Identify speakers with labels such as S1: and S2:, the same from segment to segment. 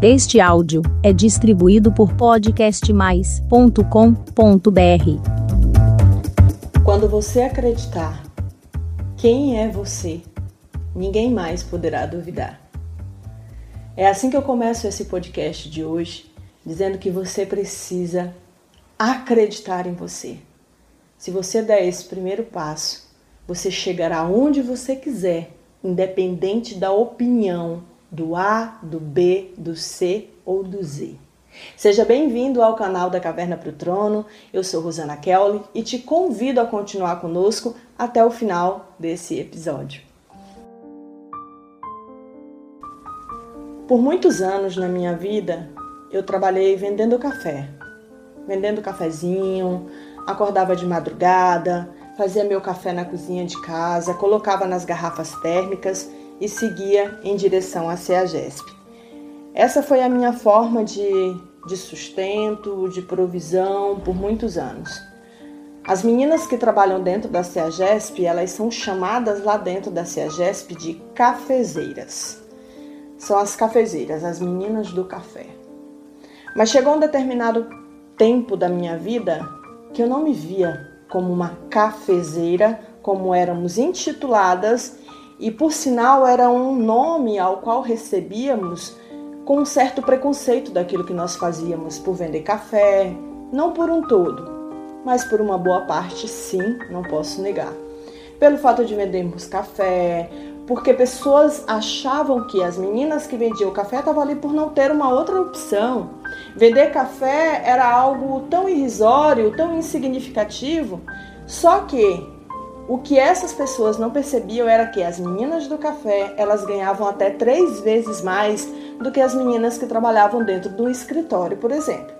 S1: Este áudio é distribuído por podcastmais.com.br.
S2: Quando você acreditar quem é você, ninguém mais poderá duvidar. É assim que eu começo esse podcast de hoje, dizendo que você precisa acreditar em você. Se você der esse primeiro passo, você chegará onde você quiser, independente da opinião do A, do B, do C ou do Z. Seja bem-vindo ao canal da Caverna para o Trono. Eu sou Rosana Kelly e te convido a continuar conosco até o final desse episódio. Por muitos anos na minha vida, eu trabalhei vendendo café, vendendo cafezinho, acordava de madrugada, fazia meu café na cozinha de casa, colocava nas garrafas térmicas e seguia em direção à CEAGESP. Essa foi a minha forma de, de sustento, de provisão por muitos anos. As meninas que trabalham dentro da CEAGESP, elas são chamadas lá dentro da CEAGESP de cafezeiras. São as cafezeiras, as meninas do café. Mas chegou um determinado tempo da minha vida que eu não me via como uma cafezeira, como éramos intituladas e por sinal era um nome ao qual recebíamos com um certo preconceito daquilo que nós fazíamos por vender café, não por um todo, mas por uma boa parte, sim, não posso negar. Pelo fato de vendermos café, porque pessoas achavam que as meninas que vendiam café estavam ali por não ter uma outra opção. Vender café era algo tão irrisório, tão insignificativo, só que o que essas pessoas não percebiam era que as meninas do café elas ganhavam até três vezes mais do que as meninas que trabalhavam dentro do escritório, por exemplo.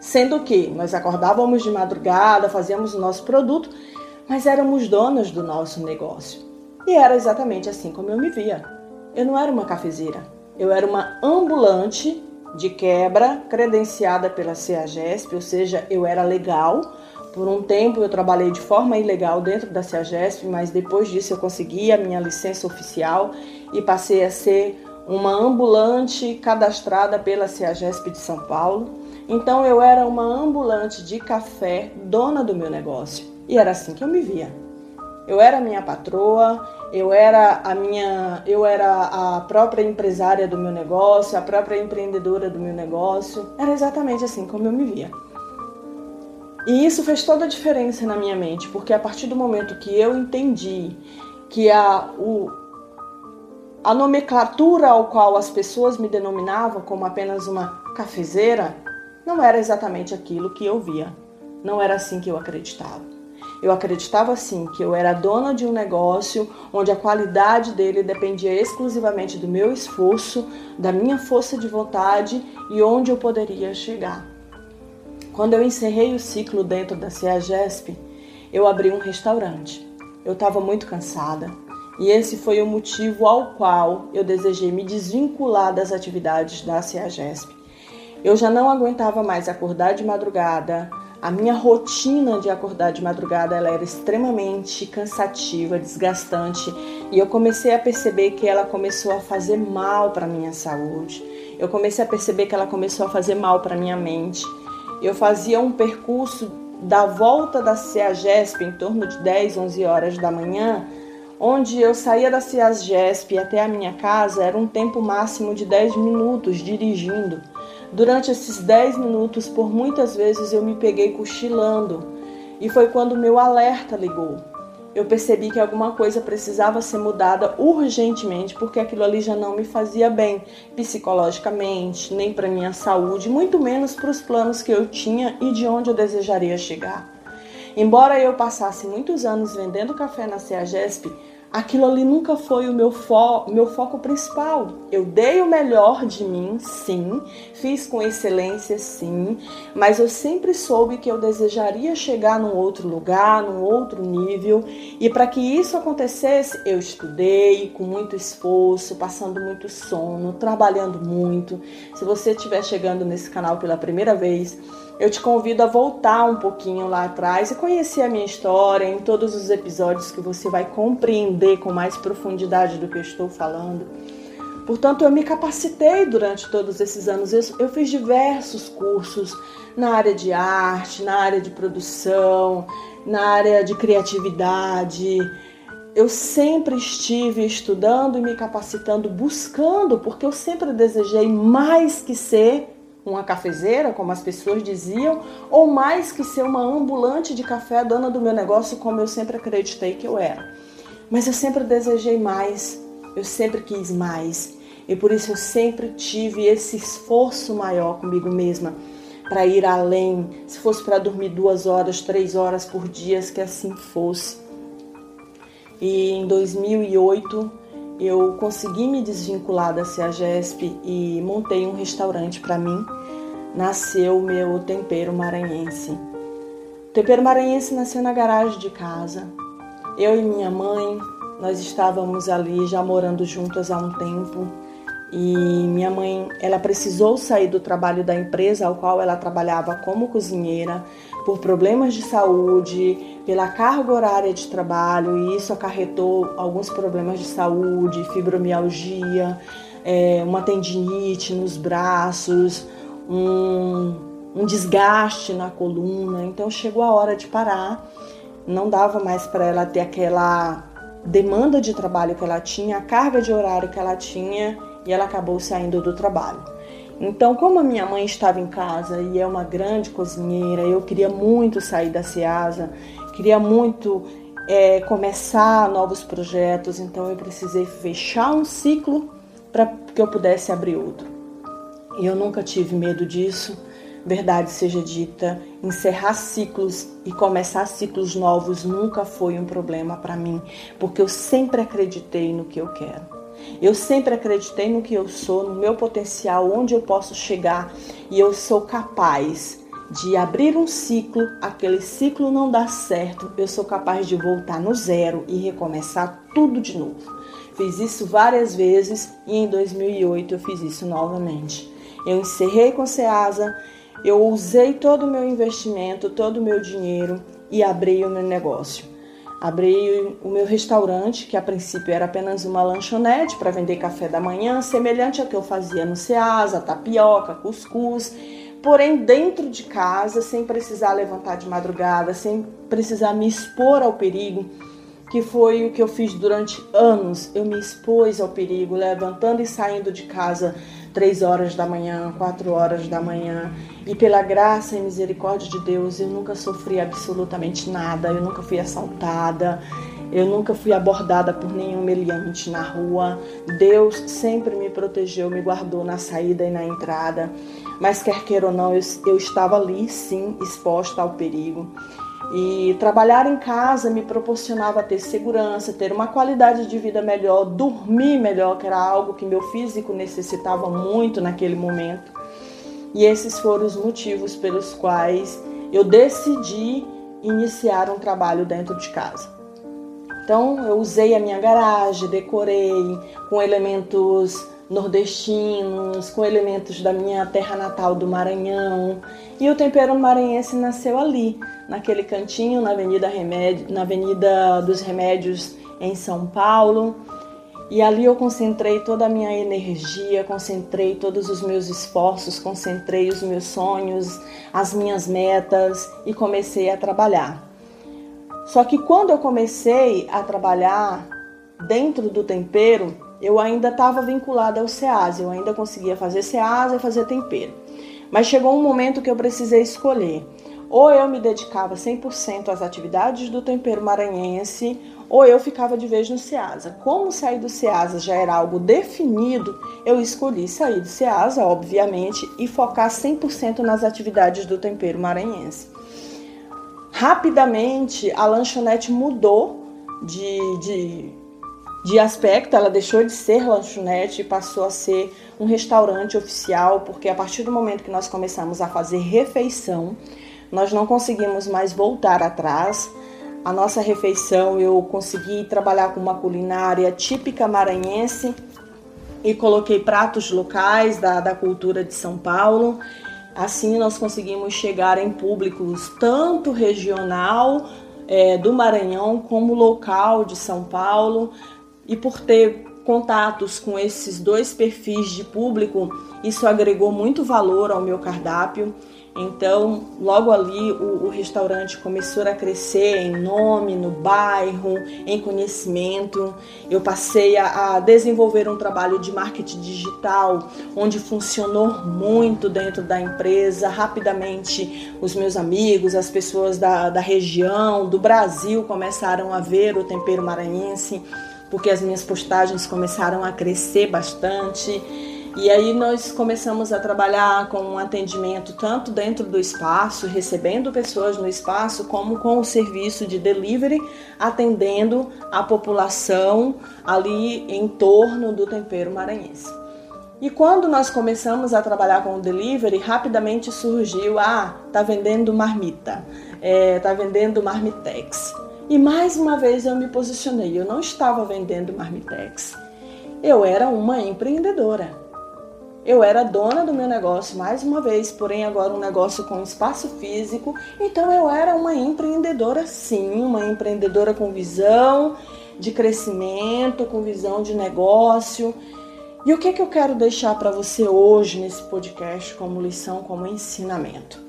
S2: Sendo que nós acordávamos de madrugada, fazíamos o nosso produto, mas éramos donas do nosso negócio. E era exatamente assim como eu me via. Eu não era uma cafezeira, eu era uma ambulante de quebra credenciada pela CEAGESP, ou seja, eu era legal, por um tempo eu trabalhei de forma ilegal dentro da CEAGESP, mas depois disso eu consegui a minha licença oficial e passei a ser uma ambulante cadastrada pela CEAGESP de São Paulo. Então eu era uma ambulante de café, dona do meu negócio. E era assim que eu me via. Eu era minha patroa, eu era a minha, eu era a própria empresária do meu negócio, a própria empreendedora do meu negócio. Era exatamente assim como eu me via. E isso fez toda a diferença na minha mente, porque a partir do momento que eu entendi que a, o, a nomenclatura ao qual as pessoas me denominavam como apenas uma cafezeira não era exatamente aquilo que eu via. Não era assim que eu acreditava. Eu acreditava assim que eu era dona de um negócio onde a qualidade dele dependia exclusivamente do meu esforço, da minha força de vontade e onde eu poderia chegar. Quando eu encerrei o ciclo dentro da CEAGESP, eu abri um restaurante. Eu estava muito cansada e esse foi o motivo ao qual eu desejei me desvincular das atividades da CEAGESP. Eu já não aguentava mais acordar de madrugada, a minha rotina de acordar de madrugada ela era extremamente cansativa, desgastante, e eu comecei a perceber que ela começou a fazer mal para minha saúde. Eu comecei a perceber que ela começou a fazer mal para minha mente eu fazia um percurso da volta da CEAGESP em torno de 10, 11 horas da manhã, onde eu saía da CEAGESP até a minha casa era um tempo máximo de 10 minutos dirigindo. Durante esses 10 minutos, por muitas vezes eu me peguei cochilando e foi quando meu alerta ligou eu percebi que alguma coisa precisava ser mudada urgentemente, porque aquilo ali já não me fazia bem psicologicamente, nem para minha saúde, muito menos para os planos que eu tinha e de onde eu desejaria chegar. Embora eu passasse muitos anos vendendo café na CEAGESP, aquilo ali nunca foi o meu, fo meu foco principal. Eu dei o melhor de mim, sim, fiz com excelência, sim, mas eu sempre soube que eu desejaria chegar num outro lugar, num outro nível, e para que isso acontecesse, eu estudei com muito esforço, passando muito sono, trabalhando muito. Se você estiver chegando nesse canal pela primeira vez, eu te convido a voltar um pouquinho lá atrás e conhecer a minha história em todos os episódios que você vai compreender com mais profundidade do que eu estou falando. Portanto, eu me capacitei durante todos esses anos. Eu, fiz diversos cursos na área de arte, na área de produção, na área de criatividade. Eu sempre estive estudando e me capacitando, buscando, porque eu sempre desejei mais que ser uma cafezeira, como as pessoas diziam, ou mais que ser uma ambulante de café, dona do meu negócio, como eu sempre acreditei que eu era. Mas eu sempre desejei mais, eu sempre quis mais. E por isso eu sempre tive esse esforço maior comigo mesma para ir além. Se fosse para dormir duas horas, três horas por dia, que assim fosse. E em 2008 eu consegui me desvincular da CEAGESP e montei um restaurante para mim. Nasceu o meu tempero maranhense. O tempero maranhense nasceu na garagem de casa. Eu e minha mãe, nós estávamos ali já morando juntas há um tempo e minha mãe, ela precisou sair do trabalho da empresa ao qual ela trabalhava como cozinheira por problemas de saúde, pela carga horária de trabalho, e isso acarretou alguns problemas de saúde, fibromialgia, é, uma tendinite nos braços, um, um desgaste na coluna. Então chegou a hora de parar. Não dava mais para ela ter aquela demanda de trabalho que ela tinha, a carga de horário que ela tinha e ela acabou saindo do trabalho. Então, como a minha mãe estava em casa e é uma grande cozinheira, eu queria muito sair da Ceasa, queria muito é, começar novos projetos, então eu precisei fechar um ciclo para que eu pudesse abrir outro. E eu nunca tive medo disso, verdade seja dita, encerrar ciclos e começar ciclos novos nunca foi um problema para mim, porque eu sempre acreditei no que eu quero. Eu sempre acreditei no que eu sou, no meu potencial, onde eu posso chegar e eu sou capaz de abrir um ciclo, aquele ciclo não dá certo, eu sou capaz de voltar no zero e recomeçar tudo de novo. Fiz isso várias vezes e em 2008 eu fiz isso novamente. Eu encerrei com Ceasa, eu usei todo o meu investimento, todo o meu dinheiro e abri o meu negócio. Abri o meu restaurante, que a princípio era apenas uma lanchonete para vender café da manhã, semelhante ao que eu fazia no Ceasa, tapioca, cuscuz, porém dentro de casa, sem precisar levantar de madrugada, sem precisar me expor ao perigo, que foi o que eu fiz durante anos. Eu me expus ao perigo, levantando e saindo de casa três horas da manhã, quatro horas da manhã. E pela graça e misericórdia de Deus, eu nunca sofri absolutamente nada, eu nunca fui assaltada, eu nunca fui abordada por nenhum meliante na rua. Deus sempre me protegeu, me guardou na saída e na entrada. Mas quer queira ou não, eu, eu estava ali sim, exposta ao perigo. E trabalhar em casa me proporcionava ter segurança, ter uma qualidade de vida melhor, dormir melhor, que era algo que meu físico necessitava muito naquele momento. E esses foram os motivos pelos quais eu decidi iniciar um trabalho dentro de casa. Então, eu usei a minha garagem, decorei com elementos nordestinos, com elementos da minha terra natal do Maranhão. E o tempero maranhense nasceu ali, naquele cantinho na Avenida, Remédio, na Avenida dos Remédios em São Paulo. E ali eu concentrei toda a minha energia, concentrei todos os meus esforços, concentrei os meus sonhos, as minhas metas e comecei a trabalhar. Só que quando eu comecei a trabalhar dentro do tempero, eu ainda estava vinculada ao SEAS, eu ainda conseguia fazer SEAS e fazer tempero. Mas chegou um momento que eu precisei escolher. Ou eu me dedicava 100% às atividades do tempero maranhense, ou eu ficava de vez no SEASA. Como sair do SEASA já era algo definido, eu escolhi sair do SEASA, obviamente, e focar 100% nas atividades do tempero maranhense. Rapidamente, a lanchonete mudou de, de de aspecto, ela deixou de ser lanchonete e passou a ser um restaurante oficial, porque a partir do momento que nós começamos a fazer refeição, nós não conseguimos mais voltar atrás. A nossa refeição eu consegui trabalhar com uma culinária típica maranhense e coloquei pratos locais da, da cultura de São Paulo. Assim nós conseguimos chegar em públicos tanto regional é, do Maranhão como local de São Paulo, e por ter contatos com esses dois perfis de público, isso agregou muito valor ao meu cardápio. Então, logo ali, o, o, restaurante começou a crescer em nome, no bairro, em conhecimento. Eu passei a, a, desenvolver um trabalho de marketing digital, onde funcionou muito dentro da empresa. Rapidamente, os meus amigos, as pessoas da, da região, do Brasil, começaram a ver o tempero maranhense, porque as minhas postagens começaram a crescer bastante. E aí nós começamos a trabalhar com um atendimento tanto dentro do espaço, recebendo pessoas no espaço, como com o serviço de delivery, atendendo a população ali em torno do tempero maranhense. E quando nós começamos a trabalhar com o delivery, rapidamente surgiu: ah, tá vendendo marmita, é, tá vendendo marmitex. E mais uma vez eu me posicionei: eu não estava vendendo marmitex, eu era uma empreendedora. Eu era dona do meu negócio mais uma vez, porém agora um negócio com espaço físico. Então eu era uma empreendedora sim, uma empreendedora com visão de crescimento, com visão de negócio. E o que, que eu quero deixar para você hoje nesse podcast como lição, como ensinamento?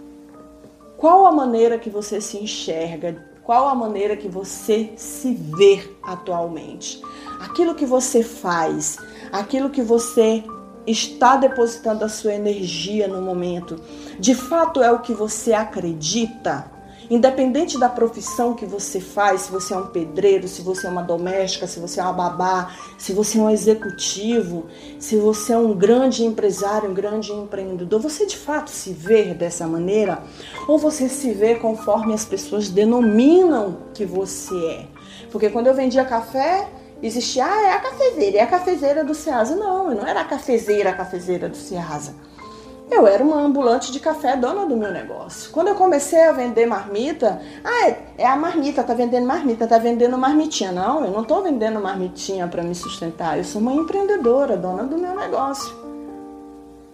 S2: Qual a maneira que você se enxerga? Qual a maneira que você se vê atualmente? Aquilo que você faz, aquilo que você está depositando a sua energia no momento, de fato é o que você acredita? Independente da profissão que você faz, se você é um pedreiro, se você é uma doméstica, se você é uma babá, se você é um executivo, se você é um grande empresário, um grande empreendedor, você de fato se vê dessa maneira? Ou você se vê conforme as pessoas denominam que você é? Porque quando eu vendia café, existia, ah, é a cafezeira, é a cafezeira do Ceasa. Não, eu não era a cafezeira, a cafezeira do Ceasa. Eu era uma ambulante de café, dona do meu negócio. Quando eu comecei a vender marmita, ah, é, a marmita, tá vendendo marmita, tá vendendo marmitinha. Não, eu não tô vendendo marmitinha para me sustentar. Eu sou uma empreendedora, dona do meu negócio.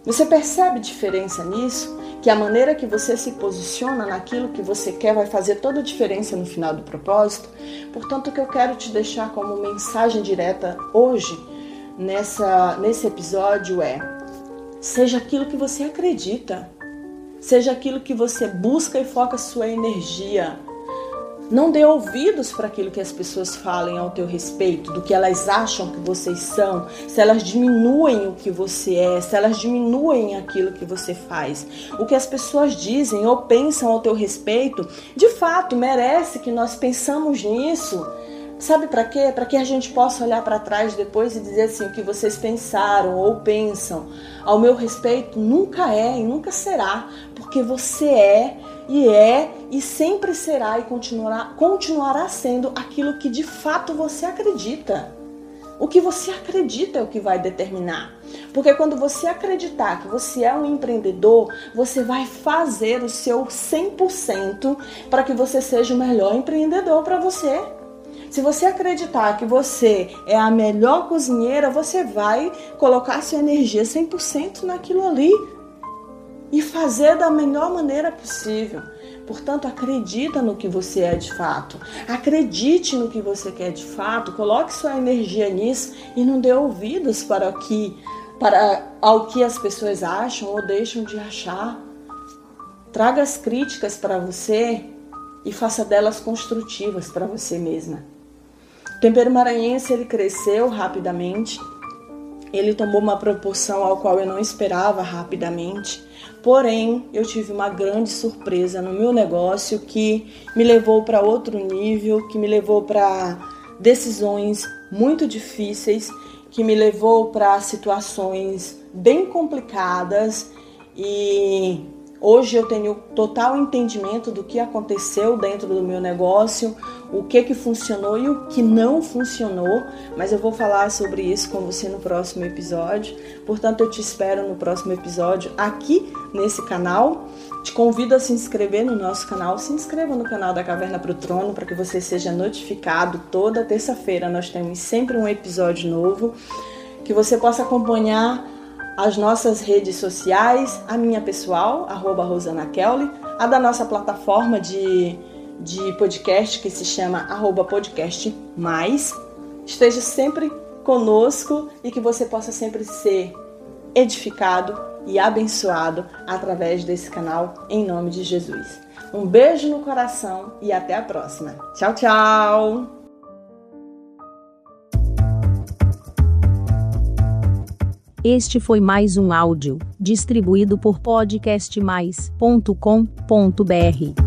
S2: Você percebe diferença nisso? Que a maneira que você se posiciona naquilo que você quer vai fazer toda a diferença no final do propósito? Portanto, o que eu quero te deixar como mensagem direta hoje, nessa, nesse episódio, é Seja aquilo que você acredita. Seja aquilo que você busca e foca sua energia. Não dê ouvidos para aquilo que as pessoas falem ao teu respeito, do que elas acham que vocês são, se elas diminuem o que você é, se elas diminuem aquilo que você faz. O que as pessoas dizem ou pensam ao teu respeito, de fato, merece que nós pensamos nisso Sabe para quê? Para que a gente possa olhar para trás depois e dizer assim: o que vocês pensaram ou pensam ao meu respeito nunca é e nunca será, porque você é e é e sempre será e continuará, continuará sendo aquilo que de fato você acredita. O que você acredita é o que vai determinar. Porque quando você acreditar que você é um empreendedor, você vai fazer o seu 100% para que você seja o melhor empreendedor para você. Se você acreditar que você é a melhor cozinheira, você vai colocar sua energia 100% naquilo ali e fazer da melhor maneira possível. Portanto, acredita no que você é de fato. Acredite no que você quer de fato. Coloque sua energia nisso e não dê ouvidos para o que para ao que as pessoas acham ou deixam de achar. Traga as críticas para você e faça delas construtivas para você mesma. O tempero maranhense ele cresceu rapidamente, ele tomou uma proporção ao qual eu não esperava rapidamente. Porém, eu tive uma grande surpresa no meu negócio que me levou para outro nível, que me levou para decisões muito difíceis, que me levou para situações bem complicadas e Hoje eu tenho total entendimento do que aconteceu dentro do meu negócio, o que que funcionou e o que não funcionou, mas eu vou falar sobre isso com você no próximo episódio. Portanto, eu te espero no próximo episódio aqui nesse canal. Te convido a se inscrever no nosso canal. Se inscreva no canal da Caverna para o Trono para que você seja notificado toda terça-feira. Nós temos sempre um episódio novo que você possa acompanhar as nossas redes sociais, a minha pessoal, arroba Rosana Kelly, a da nossa plataforma de, de podcast que se chama arroba podcast mais. Esteja sempre conosco e que você possa sempre ser edificado e abençoado através desse canal, em nome de Jesus. Um beijo no coração e até a próxima. Tchau, tchau!
S1: Este foi mais um áudio distribuído por podcastmais.com.br.